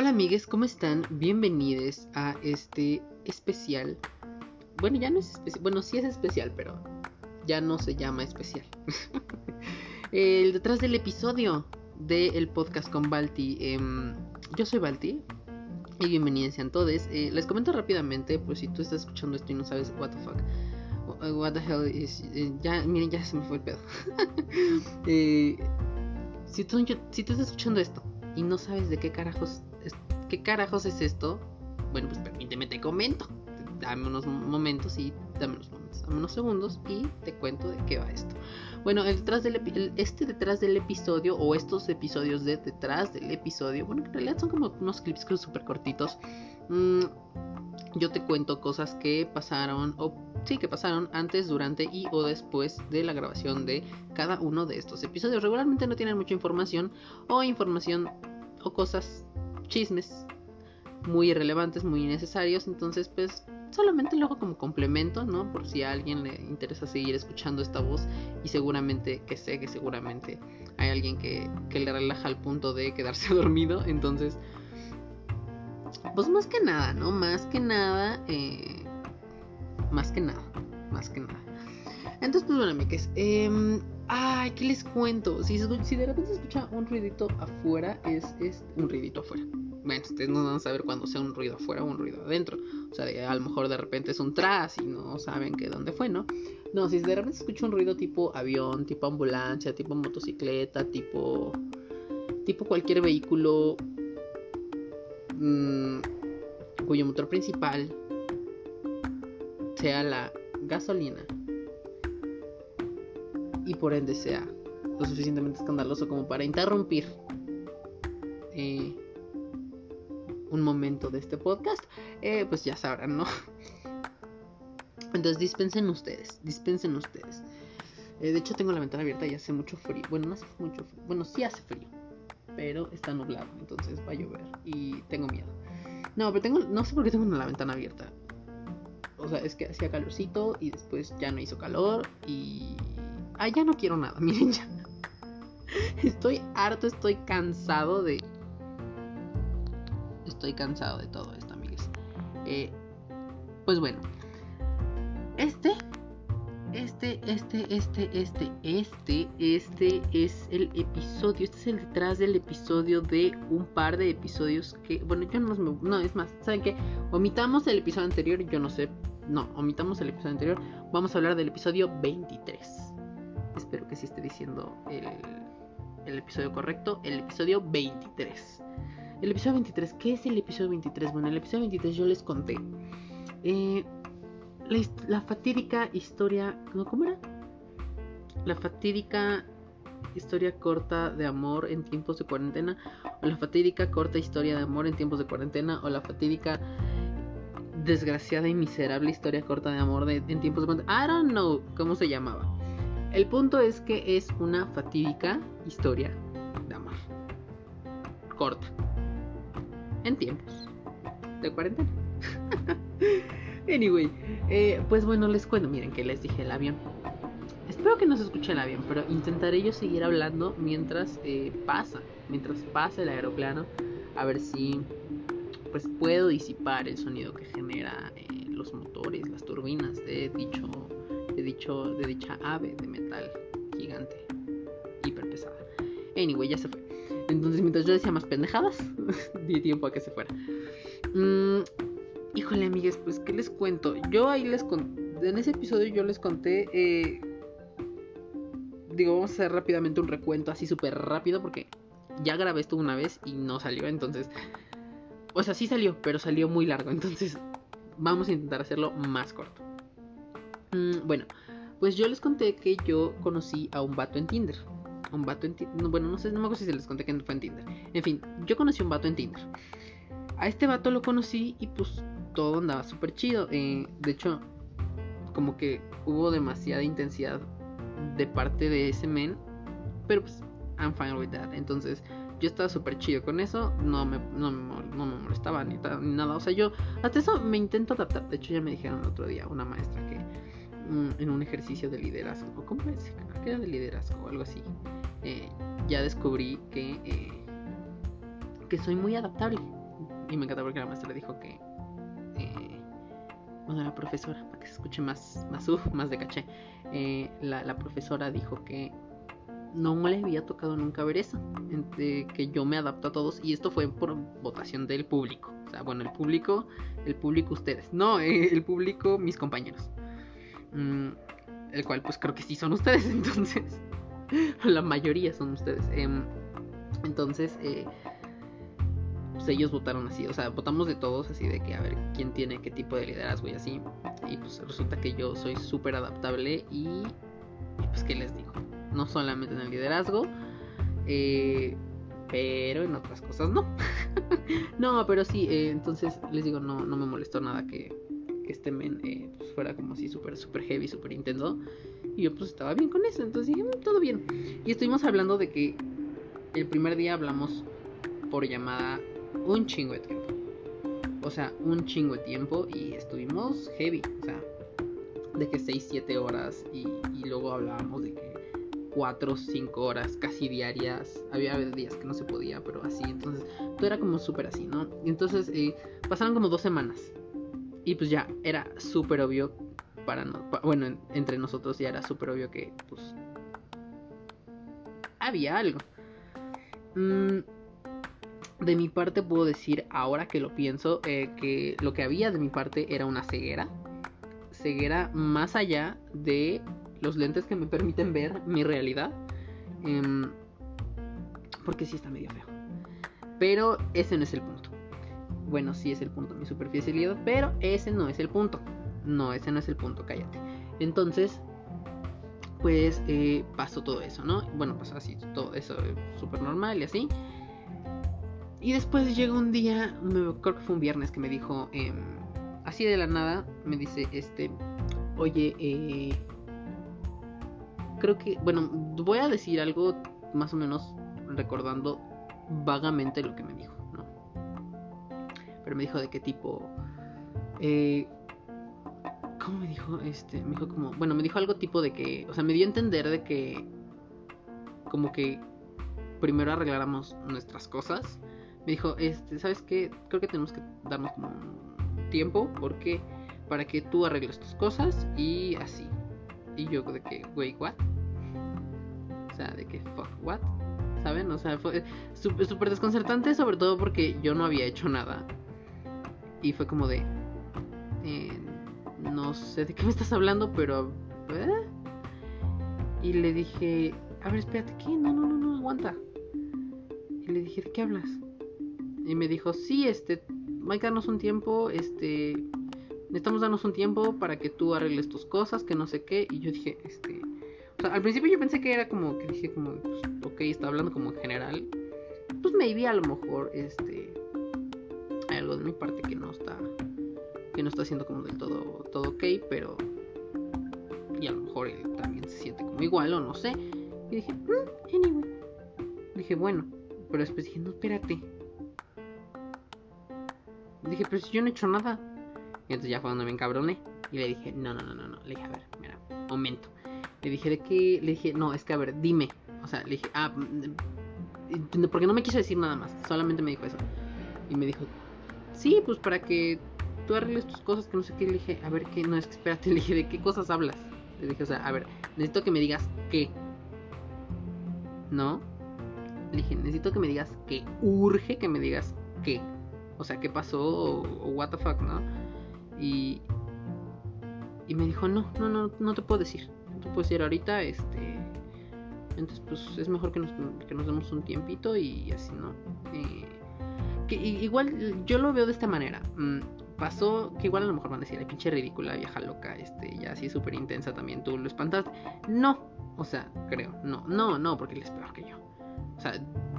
Hola amigues, ¿cómo están? Bienvenidos a este especial. Bueno, ya no es especial. Bueno, sí es especial, pero ya no se llama especial. el detrás del episodio del podcast con Balti. Em, yo soy Balti. Y bienvenidos sean todos. Eh, les comento rápidamente, pues si tú estás escuchando esto y no sabes what the fuck. What the hell is. eh, miren, ya se me fue el pedo. Eh, si, tú, si tú estás escuchando esto y no sabes de qué carajos qué carajos es esto, bueno, pues permíteme te comento. Dame unos momentos y dame unos momentos, segundos y te cuento de qué va esto. Bueno, el detrás del el- este detrás del episodio o estos episodios de detrás del episodio, bueno, en realidad son como unos clips súper cortitos. Mm, yo te cuento cosas que pasaron o sí que pasaron antes, durante y o después de la grabación de cada uno de estos episodios. Regularmente no tienen mucha información o información o cosas, chismes muy irrelevantes, muy innecesarios. Entonces, pues solamente lo hago como complemento, ¿no? Por si a alguien le interesa seguir escuchando esta voz y seguramente, que sé que seguramente hay alguien que, que le relaja al punto de quedarse dormido. Entonces, pues más que nada, ¿no? Más que nada, eh, más que nada, más que nada. Entonces, pues bueno, amigues, eh, ay, ¿qué les cuento? Si, si de repente se escucha un ruidito afuera, es, es un ruidito afuera. Bueno, ustedes no van a saber cuándo sea un ruido afuera o un ruido adentro. O sea, a lo mejor de repente es un tras y no saben que dónde fue, ¿no? No, si de repente se escucha un ruido tipo avión, tipo ambulancia, tipo motocicleta, tipo. tipo cualquier vehículo mm, cuyo motor principal sea la gasolina y por ende sea lo suficientemente escandaloso como para interrumpir eh, un momento de este podcast, eh, pues ya sabrán, ¿no? Entonces dispensen ustedes, dispensen ustedes. Eh, de hecho tengo la ventana abierta y hace mucho frío. Bueno, no hace mucho frío. Bueno, sí hace frío. Pero está nublado, entonces va a llover. Y tengo miedo. No, pero tengo. No sé por qué tengo la ventana abierta. O sea, es que hacía calorcito y después ya no hizo calor. Y. Ah, ya no quiero nada, miren ya. Estoy harto, estoy cansado de. Estoy cansado de todo esto, amigos. Eh, pues bueno. Este este, este, este, este, este, este es el episodio, este es el detrás del episodio de un par de episodios que, bueno, yo no me- no, es más, ¿saben qué? Omitamos el episodio anterior, yo no sé, no, omitamos el episodio anterior, vamos a hablar del episodio 23. Espero que sí esté diciendo el, episodio correcto, el episodio 23. El episodio 23, ¿qué es el episodio 23? Bueno, el episodio 23 yo les conté. Eh, la, fatídica historia. ¿no? ¿Cómo era? La fatídica historia corta de amor en tiempos de cuarentena. O la fatídica corta historia de amor en tiempos de cuarentena. O la fatídica desgraciada y miserable historia corta de amor en tiempos de cuarentena. I don't know cómo se llamaba. El punto es que es una fatídica historia de amor. Corta. En tiempos de cuarentena. anyway, eh, pues bueno, les cuento. Miren que les dije el avión. Espero que no se escuche el avión, pero intentaré yo seguir hablando mientras eh, pasa, mientras pasa el aeroplano, a ver si pues puedo disipar el sonido que genera eh, los motores, las turbinas de dicho, de dicho, de dicha ave de metal gigante, hiper pesada. Anyway, ya se fue. Entonces, mientras yo decía más pendejadas, di tiempo a que se fuera. Mm, híjole, amigues, pues, ¿qué les cuento? Yo ahí les conté, en ese episodio yo les conté, eh, digo, vamos a hacer rápidamente un recuento así súper rápido porque ya grabé esto una vez y no salió, entonces, o sea, sí salió, pero salió muy largo, entonces vamos a intentar hacerlo más corto. Mm, bueno, pues yo les conté que yo conocí a un vato en Tinder. Un vato en Tinder. Bueno, no sé, no me acuerdo si se les conté que fue en Tinder. En fin, yo conocí a un vato en Tinder. A este vato lo conocí y pues todo andaba súper chido. Eh, de hecho, como que hubo demasiada intensidad de parte de ese men. Pero pues, I'm fine with that. Entonces, yo estaba súper chido con eso. No me, no, me, no me molestaba ni, ni nada. O sea, yo hasta eso me intento adaptar. De hecho, ya me dijeron el otro día una maestra que en un ejercicio de liderazgo, o ¿cómo es? Creo que era de liderazgo o algo así. eh, ya descubrí que, eh, que soy muy adaptable. y me encanta porque la maestra dijo que. Eh, bueno, la profesora, para que se escuche más, más, más de caché. Eh, la, la, profesora dijo que no le había tocado nunca ver eso. que yo me adapto a todos. Y esto fue por votación del público. O sea, bueno, el público, el público ustedes. No, el público, mis compañeros. Mm, el cual pues creo que sí son ustedes. Entonces, la mayoría son ustedes. Em, entonces, eh, pues ellos votaron así, o sea, votamos de todos, así de que a ver quién tiene qué tipo de liderazgo y así. Y pues resulta que yo soy súper adaptable y, pues, ¿qué les digo? No solamente en el liderazgo, eh, pero en otras cosas no. no, pero sí, eh, entonces les digo, no, no me molestó nada que, que este eh, fuera como así súper, súper heavy, súper intenso. Y yo pues estaba bien con eso, entonces dije, mm, todo bien. Y estuvimos hablando de que el primer día hablamos por llamada un chingo de tiempo. O sea, un chingo de tiempo y estuvimos heavy. O sea, de que 6, 7 horas y, luego hablábamos de que 4, 5 horas casi diarias. Había días que no se podía, pero así. Entonces, todo era como súper así, ¿no? Entonces, eh, pasaron como dos semanas. Y pues ya, era súper obvio para no, bueno, entre nosotros ya era súper obvio que pues había algo. Mm, de mi parte puedo decir, ahora que lo pienso, eh, que lo que había de mi parte era una ceguera. Ceguera más allá de los lentes que me permiten ver mi realidad. Em, porque sí está medio feo. Pero ese no es el punto. Bueno, sí es el punto, mi superficialidad, pero ese no es el punto. No, ese no es el punto, cállate. Entonces, pues eh, pasó todo eso, ¿no? Bueno, pasó así, todo eso súper normal y así. Y después llegó un día, creo que fue un viernes, que me dijo, em, así de la nada, me dice, este, oye, eh, creo que, bueno, voy a decir algo más o menos recordando vagamente lo que me dijo. Pero me dijo de qué tipo, eh, ¿cómo me dijo? Este, me dijo como, bueno, me dijo algo tipo de que, o sea, me dio a entender de que, como que primero arregláramos nuestras cosas me dijo, este, ¿sabes qué? Creo que tenemos que darnos como un tiempo porque para que tú arregles tus cosas y así. Y yo de que, wait, what? O sea, de que, fuck, what? ¿Saben? O sea, fue súper desconcertante, sobre todo porque yo no había hecho nada. Y fue como de, eh, no sé de qué me estás hablando, pero... ¿eh? Y le dije, a ver, espérate, ¿qué? No, no, no, no, aguanta. Y le dije, ¿de qué hablas? Y me dijo, sí, este, hay que darnos un tiempo, este, necesitamos darnos un tiempo para que tú arregles tus cosas, que no sé qué. Y yo dije, este, o sea, al principio yo pensé que era como, que dije como, pues, ok, está hablando como en general. Pues maybe a lo mejor, este, de mi parte que no está, que no está haciendo como del todo, todo ok, pero, y a lo mejor él también se siente como igual o no sé. Y dije, mm, anyway. Dije, bueno, pero después dije, no, espérate Dije, pero si yo no he hecho nada. Y entonces ya fue donde me encabroné. Y le dije, no, no, no, no, no. Le dije, a ver, mira, momento. Le dije, ¿de qué? Le dije, no, es que a ver, dime. O sea, le dije, ah, mm, porque no me quiso decir nada más. Solamente me dijo eso. Y me dijo, sí, pues para que tú arregles tus cosas, que no sé qué. Le dije, a ver, qué, no, es que espérate. Le dije, ¿de qué cosas hablas? Le dije, o sea, a ver, necesito que me digas qué. ¿No? Le dije, necesito que me digas que urge que me digas qué o sea, ¿qué pasó? O, what the fuck, ¿no? Y, y me dijo, no, no, no, no te puedo decir. No te puedo decir ahorita, este... Entonces, pues es mejor que nos, que nos demos un tiempito y así, ¿no? Eh, que igual yo lo veo de esta manera. Mm, pasó que igual a lo mejor van a decir, la pinche ridícula, vieja loca, este, ya así súper intensa también, tú lo espantaste. No, o sea, creo, no, no, no, porque él es peor que yo. O sea,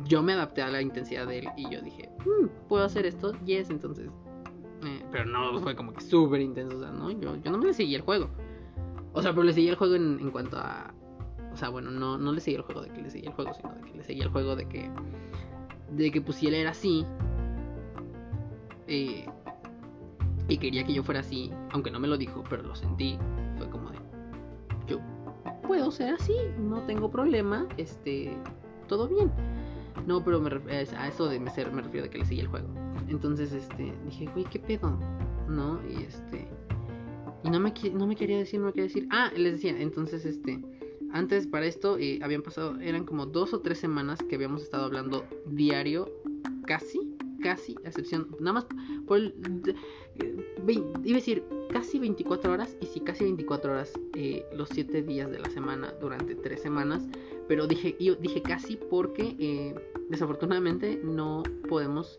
yo me adapté a la intensidad de él y yo dije, mm, puedo hacer esto, yes, entonces. Eh, pero no fue como que súper intenso, o sea, ¿no? Yo, yo no me le seguí el juego. O sea, pero le seguí el juego en, en cuanto a. O sea, bueno, no, no le seguí el juego de que le seguí el juego, sino de que le seguí el juego de que. De que pues si él era así. Eh, y quería que yo fuera así, aunque no me lo dijo, pero lo sentí. Fue como de. Yo puedo ser así, no tengo problema, este. Todo bien. No, pero me a eso de me, me refiero de que le seguía el juego. Entonces, este, dije, güey, ¿qué pedo? ¿No? Y este. Y no me, no me quería decir, no me quería decir. Ah, les decía, entonces, este. Antes para esto eh, habían pasado, eran como dos o tres semanas que habíamos estado hablando diario, casi, casi, a excepción, nada más por el, iba a decir casi 24 horas y sí, casi 24 horas eh, los 7 días de la semana durante 3 semanas, pero dije, yo dije casi porque eh, desafortunadamente no podemos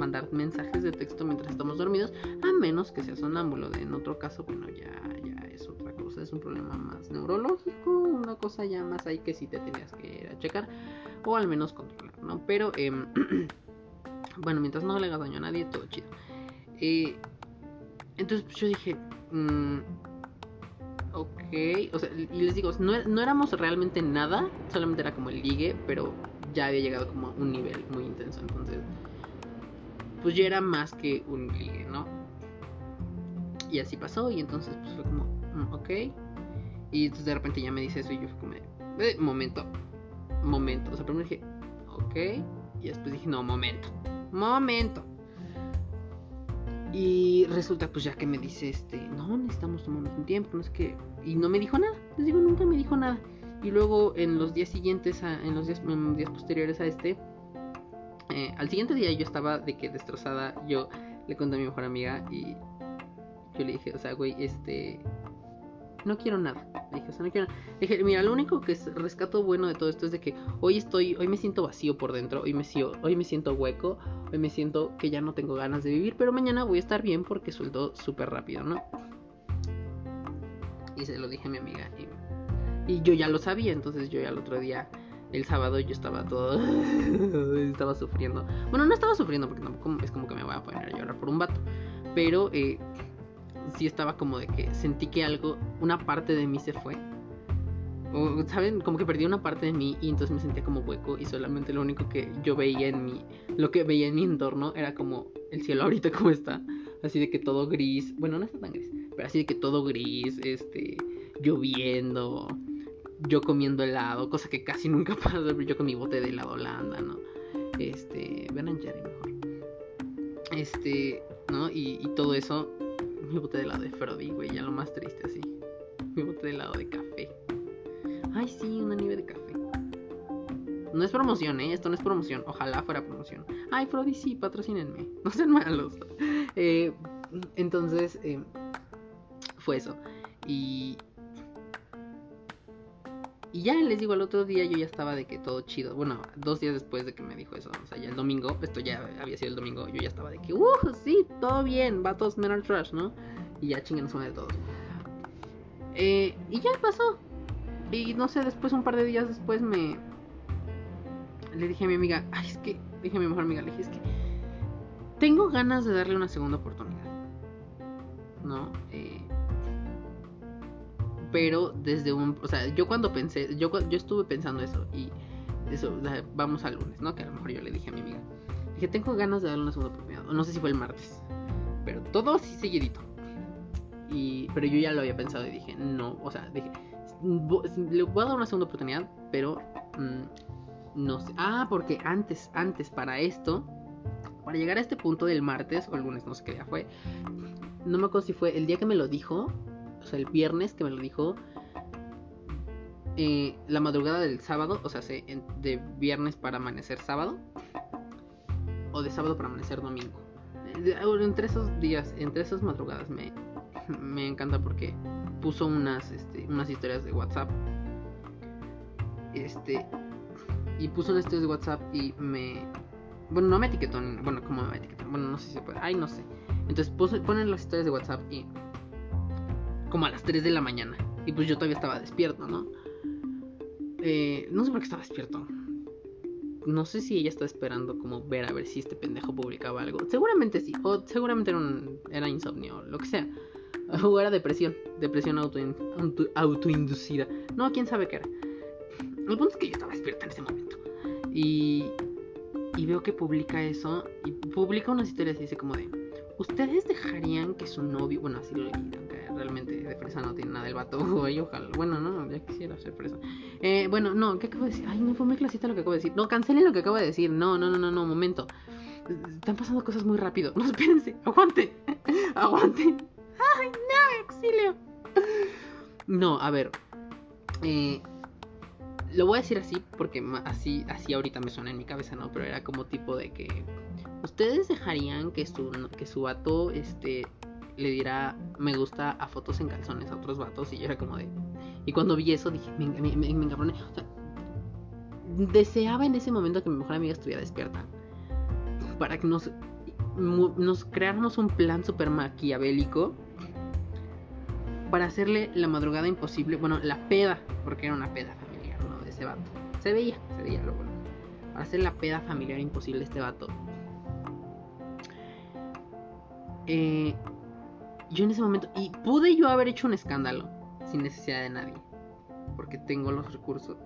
mandar mensajes de texto mientras estamos dormidos, a menos que sea sonámbulo. En otro caso, bueno, ya, ya es otra cosa, es un problema más neurológico, una cosa ya más ahí que sí te tenías que ir a checar, o al menos controlar, ¿no? Pero, em, bueno, mientras no le hagas daño a nadie, todo chido. Eh, entonces pues, yo dije, mm, ok, o sea, y les digo, no, no éramos realmente nada, solamente era como el ligue, pero ya había llegado como a un nivel muy intenso, entonces pues ya era más que un ligue, ¿no? Y así pasó y entonces pues fue como, mm, ok. Y entonces de repente ya me dice eso y yo fui como, eh, momento, momento. O sea, primero dije, ok. Y después dije, no, momento, momento. Y resulta pues ya que me dice este, no, necesitamos tomarnos un tiempo, no es que... Y no me dijo nada, les digo, nunca me dijo nada. Y luego en los días siguientes, en los días, días posteriores a este, eh, al siguiente día yo estaba de que destrozada. Yo le conté a mi mejor amiga y yo le dije, o sea, güey, este. No quiero nada. Dije, o sea, no quiero nada. Dije, mira, lo único que es rescato bueno de todo esto es de que hoy estoy, hoy me siento vacío por dentro, hoy me, hoy me siento hueco, hoy me siento que ya no tengo ganas de vivir, pero mañana voy a estar bien porque suelto súper rápido, ¿no? Y se lo dije a mi amiga. Y, y yo ya lo sabía, entonces yo ya el otro día el sábado yo estaba todo. estaba sufriendo. Bueno, no estaba sufriendo porque tampoco es como que me voy a poner a llorar por un vato. Pero eh, sí estaba como de que sentí que algo, una parte de mí se fue. O, ¿Saben? Como que perdí una parte de mí y entonces me sentía como hueco y solamente lo único que yo veía en mi, lo que veía en mi entorno era como el cielo ahorita como está. Así de que todo gris, bueno, no está tan gris, pero así de que todo gris, este, lloviendo, yo comiendo helado, cosa que casi nunca pasa, yo con mi bote de helado holanda, ¿no? Este, ven a mejor. Este, ¿no? Y, todo eso, mi bote de helado de Frodi, güey, ya lo más triste así. Mi bote de helado de café. Ay, sí, una nieve de café. No es promoción, ¿eh? Esto no es promoción. Ojalá fuera promoción. Ay, Frodi, sí, patrocínenme. No sean malos. Eh, entonces, eh, fue eso. Y, y ya les digo, el otro día yo ya estaba de que todo chido. Bueno, dos días después de que me dijo eso. O sea, ya el domingo, esto ya había sido el domingo, yo ya estaba de que, uh, sí, todo bien, va todos menos trash, ¿no? Y ya chingan suena de todos. Eh, y ya pasó. Y no sé, después, un par de días después, me. Le dije a mi amiga, ay, es que. Dije a mi mejor amiga, le dije, es que. Tengo ganas de darle una segunda oportunidad. ¿No? Eh, pero desde un, o sea, yo cuando pensé, yo, yo estuve pensando eso y eso, vamos al lunes, ¿no? Que a lo mejor yo le dije a mi amiga, dije, tengo ganas de darle una segunda oportunidad, no sé si fue el martes, pero todo así seguidito. Y, pero yo ya lo había pensado y dije, no, o sea, dije, le voy a dar una segunda oportunidad, pero mm, no sé. Ah, porque antes, antes para esto, para llegar a este punto del martes o el lunes, no sé qué día fue, no me acuerdo si fue el día que me lo dijo o sea, el viernes que me lo dijo, eh, la madrugada del sábado, o sea, de viernes para amanecer sábado, o de sábado para amanecer domingo. Entre esos días, entre esas madrugadas, me, me encanta porque puso unas, este, unas historias de WhatsApp. Este, y puso unas historias de WhatsApp y me. Bueno, no me etiquetó, bueno, ¿cómo me etiquetó? Bueno, no sé si se puede. Ay, no sé. Entonces ponen las historias de WhatsApp y como a las 3 de la mañana. Y pues yo todavía estaba despierto, ¿no? Eh, no sé por qué estaba despierto. No sé si ella estaba esperando como ver a ver si este pendejo publicaba algo. Seguramente sí. O seguramente era, era insomnio, lo que sea. O era depresión. Depresión auto, autoinducida. No, quién sabe qué era. El punto es que yo estaba despierta en ese momento. Y, y veo que publica eso. Y publica unas historias y dice como de... ¿Ustedes dejarían que su novio... Bueno, así lo leí, realmente de fresa no tiene nada el vato, güey, ojalá. Bueno, no, ya quisiera ser fresa. Eh, bueno, no, ¿qué acabo de decir? Ay, no fue muy clasista lo que acabo de decir. No, cancelen lo que acabo de decir. No, no, no, no, no, momento. Están pasando cosas muy rápido. No, espérense, aguante. aguante. Ay, no, exilio. No, a ver. Eh, lo voy a decir así porque así, así ahorita me suena en mi cabeza, ¿no? Pero era como tipo de que ustedes dejarían que su, que su vato este, le diera me gusta a fotos en calzones a otros vatos y yo era como de... Y cuando vi eso dije, me, me, O sea, deseaba en ese momento que mi mejor amiga estuviera despierta. Para que nos, nos creáramos un plan super maquiavélico. Para hacerle la madrugada imposible. Bueno, la peda, porque era una peda este vato. Se veía, se veía lo bueno. Para hacer la peda familiar imposible este vato. Eh, yo en ese momento. Y pude yo haber hecho un escándalo. Sin necesidad de nadie. Porque tengo los recursos.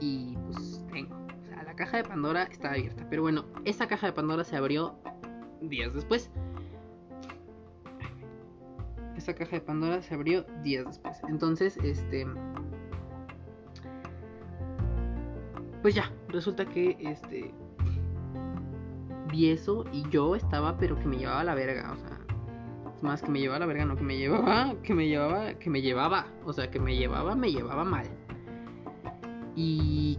Y pues tengo. O sea, la caja de Pandora está abierta. Pero bueno, esa caja de Pandora se abrió días después. Esa caja de Pandora se abrió días después. Entonces, este. Pues ya, resulta que este vi eso y yo estaba pero que me llevaba la verga, o sea, más que me llevaba la verga, no que me llevaba, que me llevaba, que me llevaba, o sea, que me llevaba, me llevaba mal. Y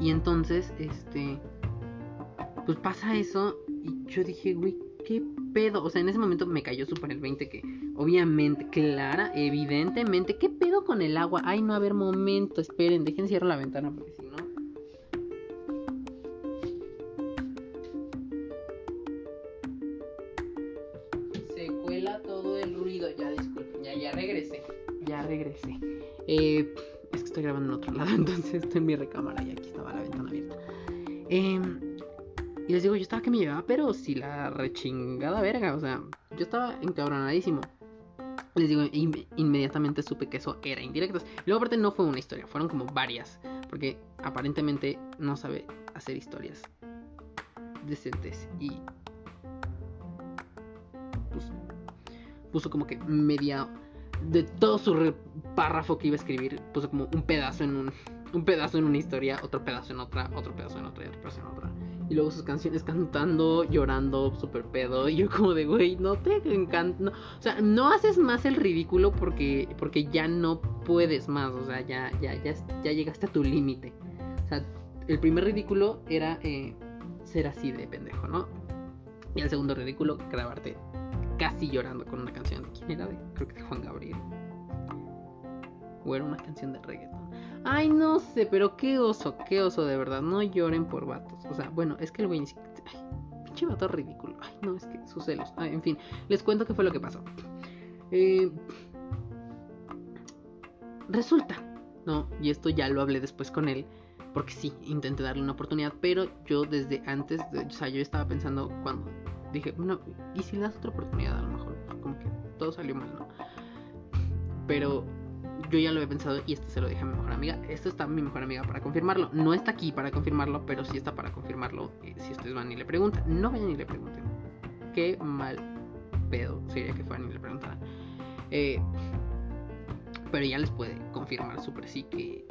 y entonces este pues pasa eso y yo dije, güey, qué pedo, o sea, en ese momento me cayó súper el 20 que Obviamente, clara, evidentemente. ¿Qué pedo con el agua? Ay, no, a ver, momento, esperen, dejen cierro la ventana porque si regresé. Ya regresé. Eh, es que estoy grabando en otro lado, entonces estoy en mi recámara y aquí estaba la ventana abierta. Eh, y les digo, yo estaba que me llevaba, pero si la rechingada verga, o sea, yo estaba encabronadísimo les digo, inmediatamente supe que eso era indirectas. Y luego aparte no fue una historia, fueron como varias. Porque aparentemente no sabe hacer historias decentes. Y pues, puso como que media de todo su párrafo que iba a escribir, puso como un pedazo en un, un pedazo en una historia, otro pedazo en otra, otro pedazo en otra y otro pedazo en otra. Y luego sus canciones cantando, llorando, súper pedo. Y yo como de, güey, no te encanta. o sea, no haces más el ridículo porque, porque ya no puedes más. O sea, ya, ya, ya, ya llegaste a tu límite. O sea, el primer ridículo era eh, ser así de pendejo, ¿no? Y el segundo ridículo, grabarte casi llorando con una canción de quién era, de, creo que de Juan Gabriel. O era una canción de reggaeton. Ay, no sé, pero qué oso, qué oso de verdad. No lloren por vatos. O sea, bueno, es que el güey ni siquiera. Ay, pinche vato ridículo. Ay, no, es que sus celos. Ay, en fin, les cuento qué fue lo que pasó. Eh, resulta, ¿no? Y esto ya lo hablé después con él. Porque sí, intenté darle una oportunidad. Pero yo desde antes, o sea, yo estaba pensando cuando dije, bueno, ¿y si le das otra oportunidad? A lo mejor, como que todo salió mal, ¿no? Pero yo ya lo había pensado y esto se lo dije a mi mejor amiga. Esto está mi mejor amiga para confirmarlo. No está aquí para confirmarlo, pero sí está para confirmarlo. Eh, si ustedes van y le preguntan, no vayan y le pregunten. Qué mal pedo sería que fueran y le preguntaran. Eh, pero ya les puede confirmar súper sí que,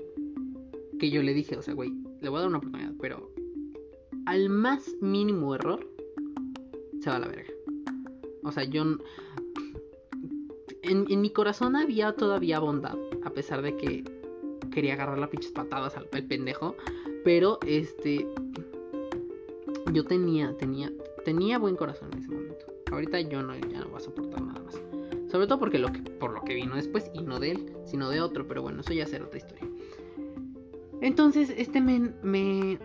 que yo le dije, o sea, güey, le voy a dar una oportunidad, pero al más mínimo error se va a la verga. O sea, yo en, mi corazón había todavía bondad, a pesar de que quería agarrar las pinches patadas al, pendejo. Pero este. Yo tenía, tenía, tenía buen corazón en ese momento. Ahorita yo no, ya no voy a soportar nada más. Sobre todo porque lo que, por lo que vino después, y no de él, sino de otro. Pero bueno, eso ya será otra historia. Entonces, este men me,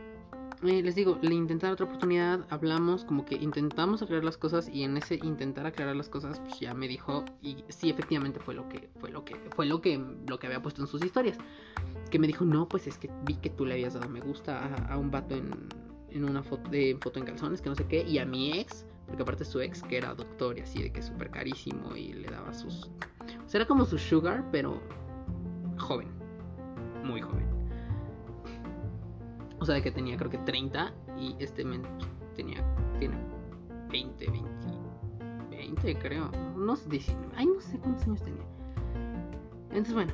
eh, les digo, le intenté otra oportunidad, hablamos, como que intentamos aclarar las cosas y en ese intentar aclarar las cosas, pues ya me dijo y sí, efectivamente fue lo que fue lo que fue lo que lo que había puesto en sus historias, que me dijo no, pues es que vi que tú le habías dado me gusta a, un vato en, en una foto de foto en calzones, que no sé qué, y a mi ex, porque aparte su ex que era doctor y así de que súper carísimo y le daba sus, o sea, era como su sugar, pero joven, muy joven. Sea, que tenía creo que 30 y este tenía tiene 20, 20, 20, creo. No sé, 19. Ay, no sé cuántos años tenía. Entonces, bueno.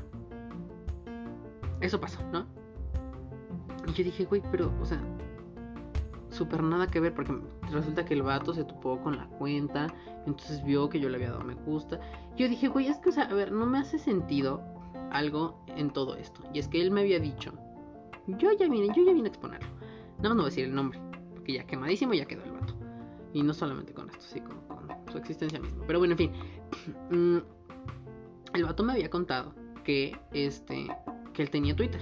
Eso pasó, ¿no? Y yo dije, güey, pero, o sea, súper nada que ver, porque resulta que el vato se topó con la cuenta, entonces vio que yo le había dado me gusta. Yo dije, güey, es que, o sea, a ver, no me hace sentido algo en todo esto. Y es que él me había dicho, yo ya vine, yo ya vine a exponerlo. Nada más no voy a decir el nombre, porque ya quemadísimo ya quedó el vato. Y no solamente con esto, sí, con, con su existencia misma. Pero bueno, en fin. Mm, el vato me había contado que este que él tenía Twitter.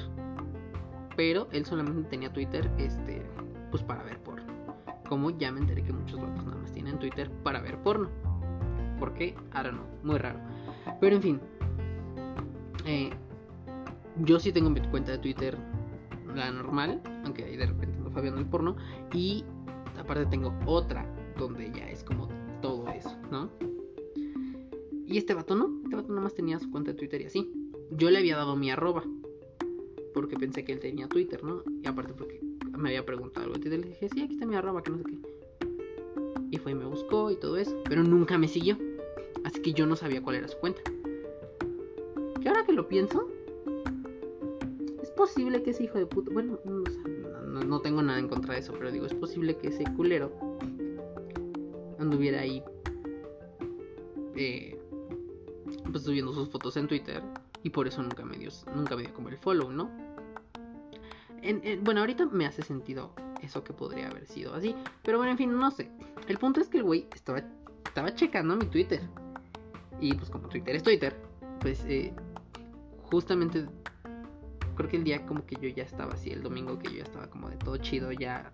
Pero él solamente tenía Twitter este pues para ver porno. Como ya me enteré que muchos vatos nada más tienen Twitter para ver porno. ¿Por qué? Ahora no, muy raro. Pero en fin. Eh, yo sí tengo mi cuenta de Twitter, la normal, aunque ahí de repente ando fabiando el porno. Y aparte tengo otra donde ya es como todo eso, ¿no? Y este vato no, este vato nada más tenía su cuenta de Twitter y así. Yo le había dado mi arroba, porque pensé que él tenía Twitter, ¿no? Y aparte porque me había preguntado algo. Y le dije, sí, aquí está mi arroba, que no sé qué. Y fue y me buscó y todo eso, pero nunca me siguió. Así que yo no sabía cuál era su cuenta. Que ahora que lo pienso, posible que ese hijo de puta, bueno, no, no tengo nada en contra de eso, pero digo, es posible que ese culero anduviera ahí eh, pues subiendo sus fotos en Twitter y por eso nunca me dio, nunca me dio como el follow, ¿no? bueno, ahorita me hace sentido eso que podría haber sido así, pero bueno, en fin, no sé. El punto es que el güey estaba, estaba checando mi Twitter y pues como Twitter es Twitter, pues eh, justamente creo que el día como que yo ya estaba así, el domingo que yo ya estaba como de todo chido, ya...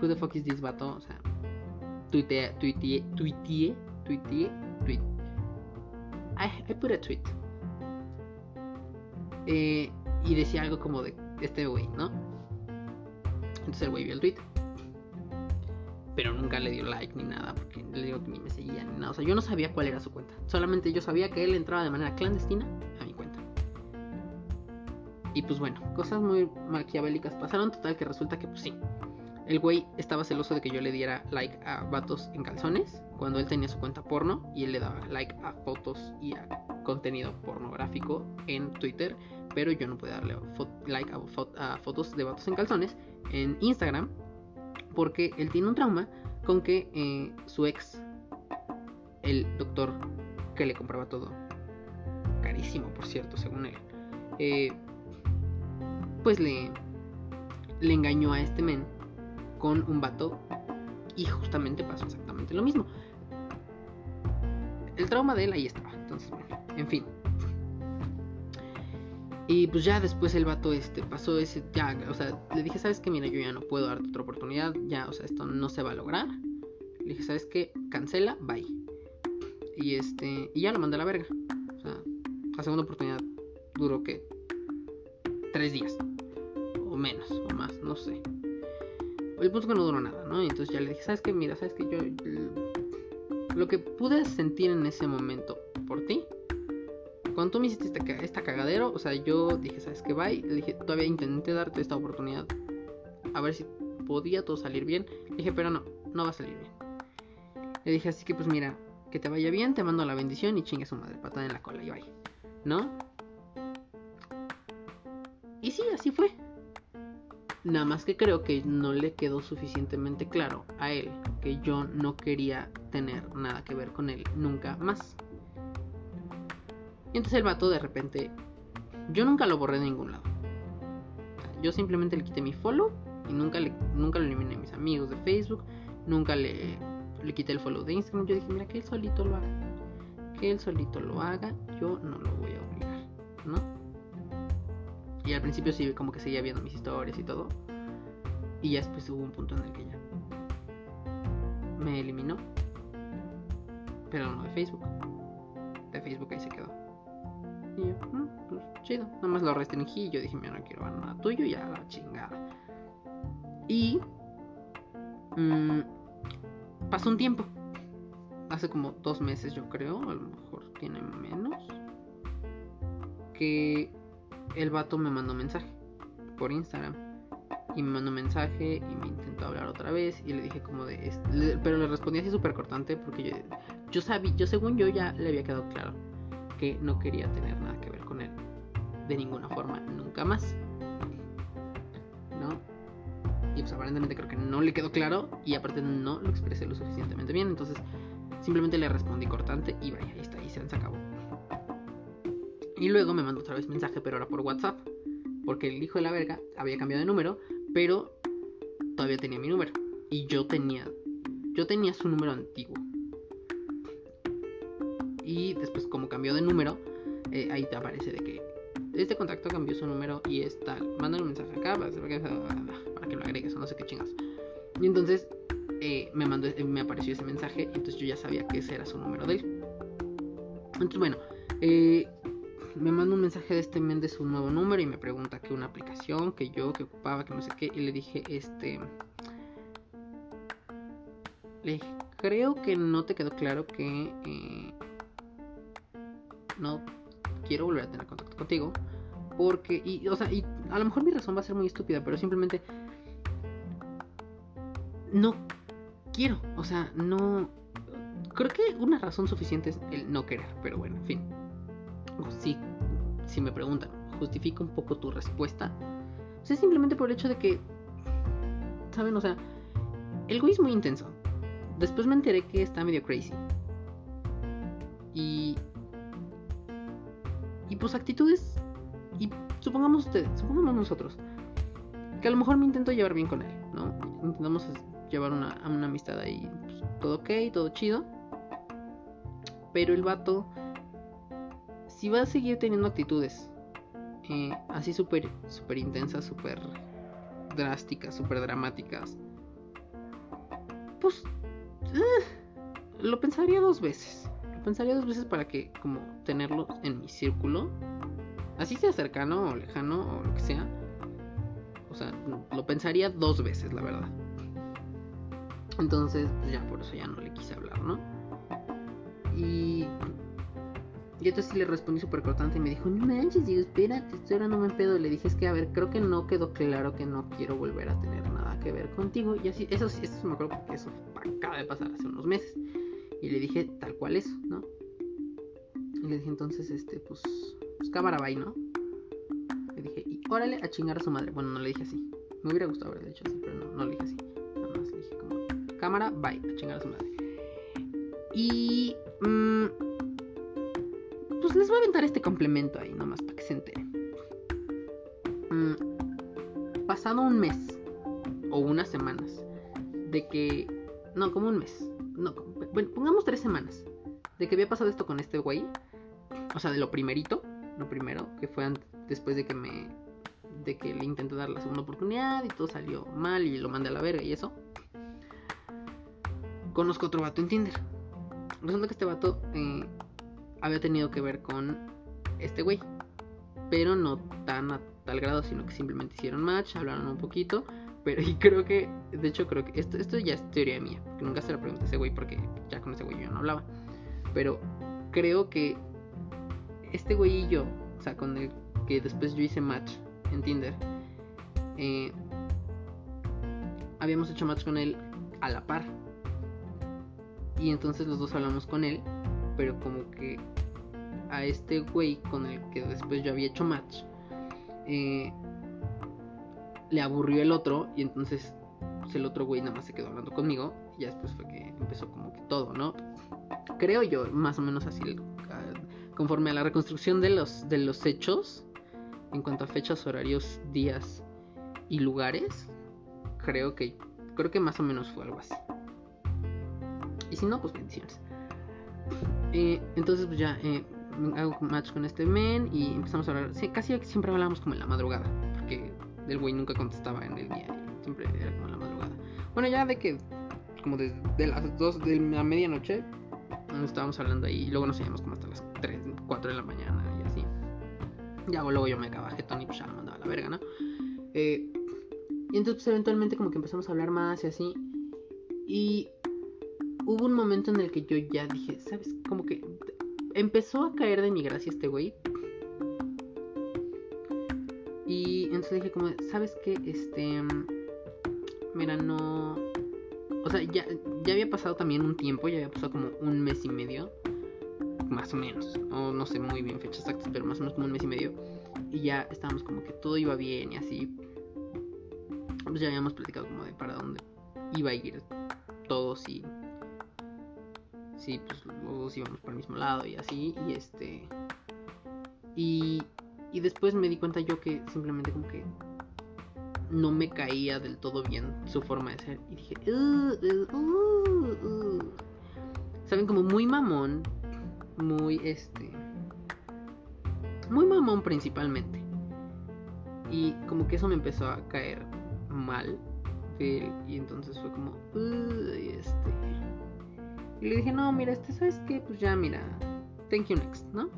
Who the fuck is this vato? O sea, tuiteé, tuiteé, tuiteé, tuiteé, tweet. I, I put a tweet. Eh, y decía algo como de este güey, ¿no? Entonces el güey vio el tweet. Pero nunca le dio like ni nada, porque le digo que ni me seguía ni nada. O sea, yo no sabía cuál era su cuenta. Solamente yo sabía que él entraba de manera clandestina. Y pues bueno, cosas muy maquiavélicas pasaron. Total que resulta que pues sí. El güey estaba celoso de que yo le diera like a vatos en calzones cuando él tenía su cuenta porno y él le daba like a fotos y a contenido pornográfico en Twitter, pero yo no podía darle like a, fotos de vatos en calzones en Instagram porque él tiene un trauma con que eh, su ex, el doctor que le compraba todo, carísimo por cierto, según él, eh, pues le, le engañó a este men con un vato y justamente pasó exactamente lo mismo. El trauma de él ahí estaba. Entonces, bueno, en fin. Y pues ya después el vato este pasó ese ya, o sea, le dije, "¿Sabes qué? Mira, yo ya no puedo darte otra oportunidad, ya, o sea, esto no se va a lograr." Le dije, "¿Sabes qué? Cancela, bye." Y este, y ya lo mandé a la verga. O sea, la segunda oportunidad duró que tres días menos o más, no sé. El punto que no duró nada, ¿no? Entonces ya le dije, ¿sabes qué? Mira, ¿sabes qué? Yo. Lo que pude sentir en ese momento por ti. Cuando tú me hiciste esta, esta cagadero, o sea, yo dije, ¿sabes qué? Bye. Le dije, todavía intenté darte esta oportunidad. A ver si podía todo salir bien. Le dije, pero no, no va a salir bien. Le dije, así que pues mira, que te vaya bien, te mando la bendición y chingue su madre, patada en la cola y bye. ¿No? Y sí, así fue. Nada más que creo que no le quedó suficientemente claro a él que yo no quería tener nada que ver con él nunca más. Y entonces el vato de repente, yo nunca lo borré de ningún lado. Yo simplemente le quité mi follow y nunca, le, nunca lo eliminé a mis amigos de Facebook, nunca le, le quité el follow de Instagram. Yo dije, mira, que él solito lo haga. Que él solito lo haga, yo no lo voy a obligar, ¿no? Y al principio sí, como que seguía viendo mis historias y todo. Y ya después hubo un punto en el que ya me eliminó. Pero no de Facebook. De Facebook ahí se quedó. Y yo, mm, pues chido. Nada más lo restringí y yo dije, mira, no quiero ver nada tuyo, ya la chingada. Y mmm, pasó un tiempo. Hace como dos meses yo creo, a lo mejor tiene menos. Que el vato me mandó mensaje por Instagram. Y me mandó mensaje y me intentó hablar otra vez. Y le dije como de... pero le respondí así súper cortante porque yo sabía, yo según yo ya le había quedado claro que no quería tener nada que ver con él. De ninguna forma, nunca más. ¿No? Y pues aparentemente creo que no le quedó claro y aparte no lo expresé lo suficientemente bien. Entonces simplemente le respondí cortante y vaya, ahí está, ahí se acabó. Y luego me mandó otra vez mensaje, pero ahora por WhatsApp. Porque el hijo de la verga había cambiado de número, pero todavía tenía mi número. Y yo tenía. Yo tenía su número antiguo. Y después, como cambió de número, eh, ahí te aparece de que este contacto cambió su número y es tal. Mándale un mensaje acá para, que lo agregues o no sé qué chingas. Y entonces eh, me, mandó, me apareció ese mensaje. Entonces yo ya sabía que ese era su número de él. Entonces, bueno, eh, me manda un mensaje de este men de su nuevo número y me pregunta que una aplicación, que yo, que ocupaba, que no sé qué. Y le dije, este. Le creo que no te quedó claro que eh, no quiero volver a tener contacto contigo. Porque, y, o sea, y a lo mejor mi razón va a ser muy estúpida, pero simplemente no quiero. O sea, no. Creo que una razón suficiente es el no querer, pero bueno, en fin sí, si me preguntan, justifica un poco tu respuesta. O sea, simplemente por el hecho de que, ¿saben? O sea, el güey es muy intenso. Después me enteré que está medio crazy. Y. Y pues actitudes. Y supongamos ustedes, supongamos nosotros. Que a lo mejor me intento llevar bien con él, ¿no? Intentamos llevar una, una amistad ahí. Pues, todo ok, todo chido. Pero el vato si va a seguir teniendo actitudes eh, así súper super intensas, súper drásticas, súper dramáticas, pues eh, lo pensaría dos veces. Lo pensaría dos veces para que como tenerlo en mi círculo, así sea cercano o lejano o lo que sea. O sea, lo pensaría dos veces, la verdad. Entonces, pues ya por eso ya no le quise hablar, ¿no? Y y entonces le respondí súper cortante y me dijo, no manches, digo, espérate, estoy no me pedo. Le dije, es que a ver, creo que no quedó claro que no quiero volver a tener nada que ver contigo. Y así, eso sí, eso me acuerdo porque eso acaba de pasar hace unos meses. Y le dije tal cual eso, ¿no? Y le dije entonces, este, pues, pues cámara bye, ¿no? Le dije, y órale a chingar a su madre. Bueno, no le dije así. Me hubiera gustado haberle dicho así, pero no, no le dije así. Nada más le dije como, cámara bye, a chingar a su madre. Y... Mmm, les voy a aventar este complemento ahí, nomás para que se enteren. Mm, pasado un mes o unas semanas de que. No, como un mes. No, bueno, pongamos tres semanas. De que había pasado esto con este güey. O sea, de lo primerito. Lo primero, que fue después de que me. De que le intenté dar la segunda oportunidad y todo salió mal y lo mandé a la verga y eso. Conozco otro vato en Tinder. Resulta que este vato eh, había tenido que ver con este güey. Pero no tan a tal grado, sino que simplemente hicieron match, hablaron un poquito. Pero y creo que, de hecho, creo que esto, esto ya es teoría mía. Que nunca se lo pregunté a ese güey porque ya con ese güey yo no hablaba. Pero creo que este güey y yo, o sea, con el que después yo hice match en Tinder, eh, habíamos hecho match con él a la par. Y entonces los dos hablamos con él pero como que a este güey con el que después yo había hecho match, eh, le aburrió el otro y entonces pues, el otro güey nada más se quedó hablando conmigo y ya después fue que empezó como que todo, ¿no? Creo yo, más o menos así, conforme a la reconstrucción de los, de los hechos, en cuanto a fechas, horarios, días y lugares, creo que, creo que más o menos fue algo así. Y si no, pues bendiciones. Eh, entonces pues ya eh, hago match con este men y empezamos a hablar. Sí, casi siempre hablábamos como en la madrugada, porque el güey nunca contestaba en el día, siempre era como en la madrugada. Bueno, ya de que como desde las 2 de la medianoche estábamos hablando ahí y luego nos seguíamos como hasta las 3, 4 de la mañana y así. Ya luego yo me acababa jetón y pues ya me mandaba la verga, ¿no? Eh, y entonces pues, eventualmente como que empezamos a hablar más y así. Y hubo un momento en el que yo ya dije, ¿sabes? Como que empezó a caer de mi gracia este güey. Y entonces dije como, ¿sabes qué? Este, mira, no... o sea, ya, ya había pasado también un tiempo, ya había pasado como un mes y medio, más o menos, o no sé muy bien fechas exactas, pero más o menos como un mes y medio, y ya estábamos como que todo iba bien y así, pues ya habíamos platicado como de para dónde iba a ir todos y sí, pues los dos íbamos por el mismo lado y así, y este, y, y después me di cuenta yo que simplemente como que no me caía del todo bien su forma de ser. Y dije, uh, uh, uh, saben, como muy mamón, muy este, muy mamón principalmente. Y como que eso me empezó a caer mal Y entonces fue como, este. Y le dije, no, mira, este, ¿sabes qué? Pues ya, mira, thank you next, ¿no?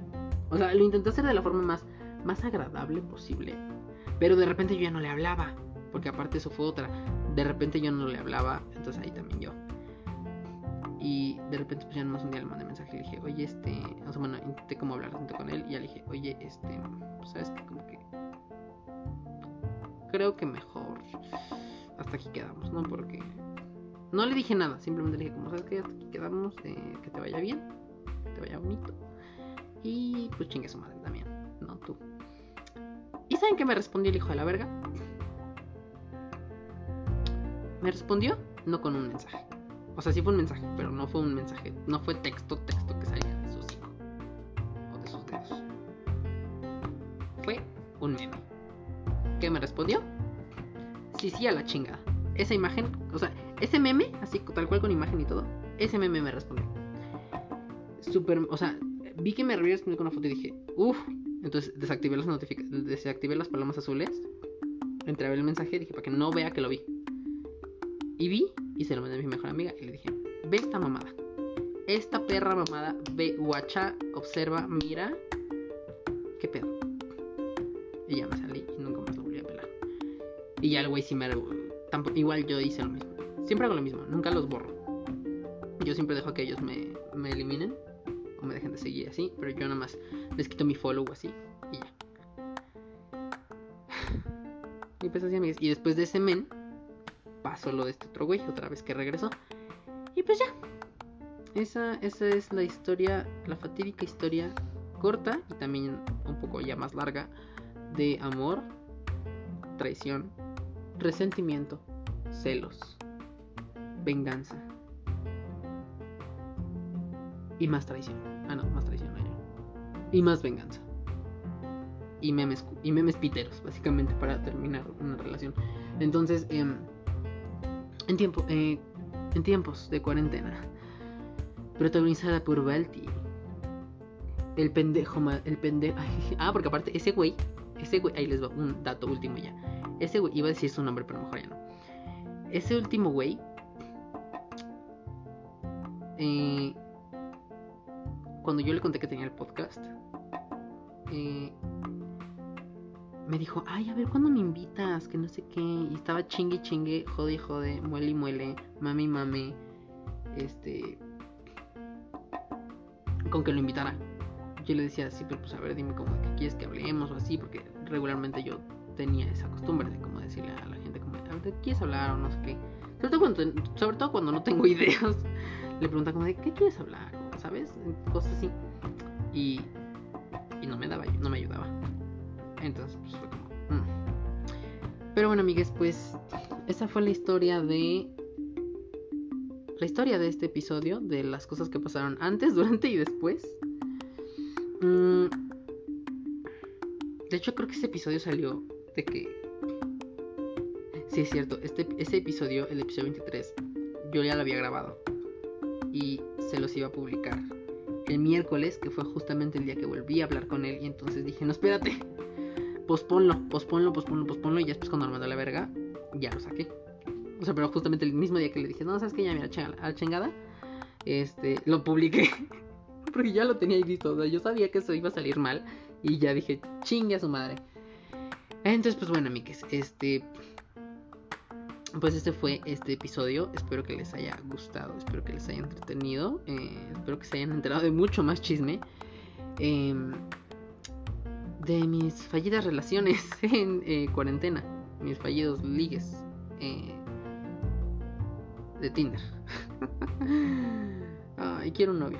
O sea, lo intenté hacer de la forma más, más agradable posible. Pero de repente yo ya no le hablaba. Porque aparte eso fue otra. De repente yo no le hablaba. Entonces ahí también yo. Y de repente pues ya nomás un día le mandé mensaje y le dije, oye, este. O sea, bueno, intenté como hablar junto con él. Y ya le dije, oye, este. ¿Sabes qué? Como que. Creo que mejor. Hasta aquí quedamos, ¿no? Porque. No le dije nada. Simplemente le dije, como, ¿sabes? Hasta aquí quedamos. Eh, que te vaya bien. Que te vaya bonito. Y pues chingue su madre también. No tú. ¿Y saben qué me respondió el hijo de la verga? Me respondió no con un mensaje. O sea, sí fue un mensaje, pero no fue un mensaje, no fue texto, texto que salía de sus hijos o de sus dedos. Fue un meme. ¿Qué me respondió? Sí, sí, a la chingada. Esa imagen, o sea, ese meme, así tal cual con imagen y todo, ese meme me respondió. Super, o sea, vi que me respondió con una foto y dije, uff, entonces desactivé las notificaciones, desactivé las palomas azules, entré a el mensaje y dije para que no vea que lo vi. Y vi y se lo mandé a mi mejor amiga y le dije, ve esta mamada. Esta perra mamada, ve, guacha, observa, mira. ¿Qué pedo? Y ya me salí y nunca más lo volví a pelar. Y ya el güey sí me... igual yo hice lo mismo. Siempre hago lo mismo, nunca los borro. Yo siempre dejo que ellos me, me eliminen o me dejen de seguir así, pero yo nada más les quito mi follow así y ya. Y pues así, amigos. Y después de ese men, pasó lo de este otro güey, otra vez que regresó. Y pues ya. Esa, esa es la historia, la fatídica historia corta y también un poco ya más larga de amor, traición, resentimiento, celos, venganza y más traición. Ah, no, más traición Y más venganza. Y memes, y memes piteros, básicamente, para terminar una relación. Entonces, eh, en, tiempo, eh, en tiempos de cuarentena, protagonizada por Balti. El pendejo, el pendejo. Ah, porque aparte, ese güey, ese güey, ahí les va un dato último ya. Ese güey, iba a decir su nombre, pero mejor ya no. Ese último güey, eh, cuando yo le conté que tenía el podcast, eh, me dijo, ay, a ver, ¿cuándo me invitas? Que no sé qué. Y estaba chingue chingue, jode y jode, muele y muele, mami mami. Este. Con que lo invitara. Yo le decía, sí, pero pues a ver, dime cómo que quieres que hablemos o así, porque regularmente yo tenía esa costumbre de como decirle a la gente, como, a ver, ¿quieres hablar o no sé qué? Sobre todo cuando, sobre todo cuando no tengo ideas. Le pregunta como de, ¿qué quieres hablar? ¿Sabes? Cosas así. Y, y no me daba, no me ayudaba. Entonces, pues fue como. Mm. Pero bueno, amigues, pues. Esa fue la historia de. La historia de este episodio. De las cosas que pasaron antes, durante y después. Mm. De hecho, creo que este episodio salió de que. Sí, es cierto. Este, este episodio, el episodio 23, yo ya lo había grabado. Y se los iba a publicar el miércoles, que fue justamente el día que volví a hablar con él. Y entonces dije, no, espérate, posponlo, posponlo, posponlo, posponlo. Y ya después cuando me mandó la verga, ya lo saqué. O sea, pero justamente el mismo día que le dije, no, sabes que ya mira, a la chingada, este, lo publiqué. Porque ya lo tenía ahí listo. O sea, yo sabía que eso iba a salir mal. Y ya dije, chingue a su madre. Entonces, pues bueno, amigues, este. Pues este fue este episodio. Espero que les haya gustado. Espero que les haya entretenido. Eh, espero que se hayan enterado de mucho más chisme. Eh, de mis fallidas relaciones en eh, cuarentena, mis fallidos ligues. Eh, de Tinder. y quiero un novio.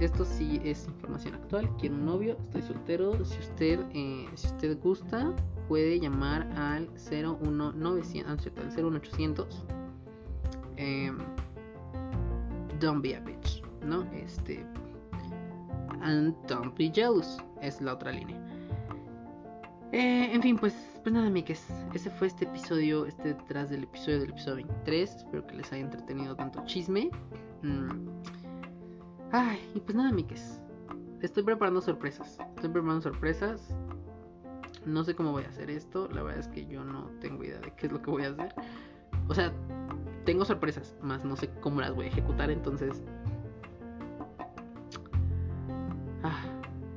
Esto sí es información actual. Quiero un novio, estoy soltero. Si usted, si usted gusta, puede llamar al 01900, al 01800. Eh, don't be a bitch, ¿no? Este. And don't be jealous es la otra línea. Eh, en fin, pues, pues nada, Mikes. Ese fue este episodio, este detrás del episodio del episodio 23. Espero que les haya entretenido tanto chisme. Mm. Ay, y pues nada, Mikes. Estoy preparando sorpresas. Estoy preparando sorpresas. No sé cómo voy a hacer esto. La verdad es que yo no tengo idea de qué es lo que voy a hacer. O sea, tengo sorpresas, más no sé cómo las voy a ejecutar. Entonces. Ah,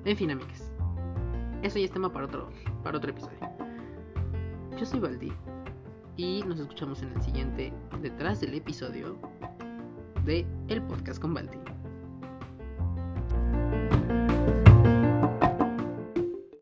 en fin, amigues. Eso ya es tema para otro, para otro episodio. Yo soy Valdi. Y nos escuchamos en el siguiente, detrás del episodio de El Podcast con Valdi.